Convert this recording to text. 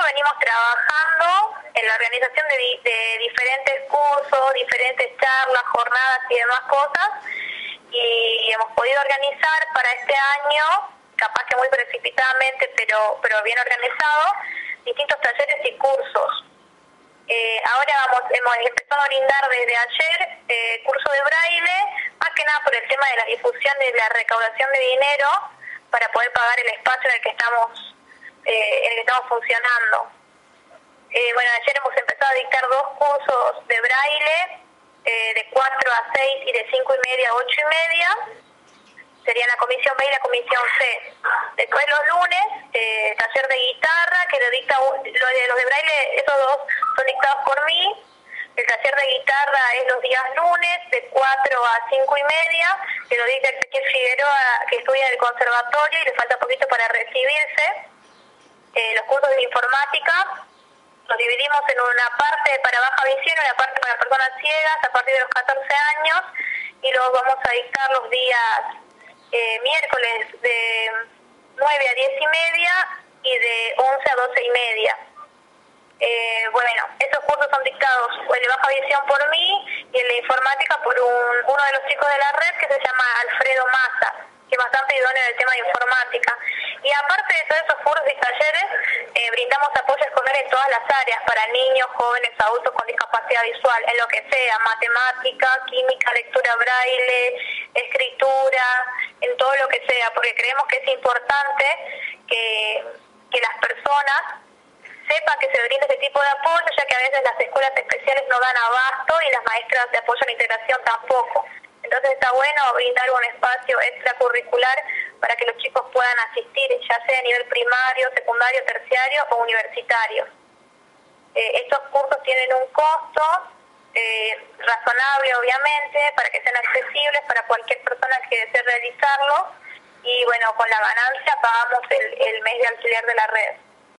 Venimos trabajando en la organización de, de diferentes cursos, diferentes charlas, jornadas y demás cosas, y hemos podido organizar para este año, capaz que muy precipitadamente, pero, pero bien organizado, distintos talleres y cursos. Eh, ahora vamos, hemos empezado a brindar desde ayer eh, curso de braille, más que nada por el tema de la difusión de la recaudación de dinero para poder pagar el espacio en el que estamos, eh, en el que estamos funcionando. Eh, bueno, ayer hemos empezado a dictar dos cursos de braille, eh, de 4 a 6 y de 5 y media a 8 y media. Sería la comisión B y la comisión C. Después los lunes, eh, taller de guitarra, que lo dicta, los de, los de braille, esos dos son dictados por mí. El taller de guitarra es los días lunes, de 4 a 5 y media, que lo dicta Ezequiel Figueroa, que estudia en el conservatorio y le falta poquito para recibirse. Eh, los cursos de informática los dividimos en una parte para baja visión y una parte para personas ciegas a partir de los 14 años y los vamos a dictar los días eh, miércoles de 9 a 10 y media y de 11 a 12 y media. Eh, bueno, esos cursos son dictados el de baja visión por mí y el de informática por un, uno de los chicos de la red que se llama Alfredo Massa, que es bastante idóneo en el tema de informática. Y aparte de todos esos cursos y talleres, eh, brindamos apoyo escolar en todas las áreas, para niños, jóvenes, adultos con discapacidad visual, en lo que sea, matemática, química, lectura braille, escritura, en todo lo que sea, porque creemos que es importante que, que las personas sepan que se brinda este tipo de apoyo, ya que a veces las escuelas especiales no dan abasto y las maestras de apoyo a la integración tampoco. Entonces está bueno brindar un espacio extracurricular para que los chicos puedan asistir, ya sea a nivel primario, secundario, terciario o universitario. Eh, estos cursos tienen un costo eh, razonable, obviamente, para que sean accesibles para cualquier persona que desee realizarlo y bueno, con la ganancia pagamos el, el mes de alquiler de la red.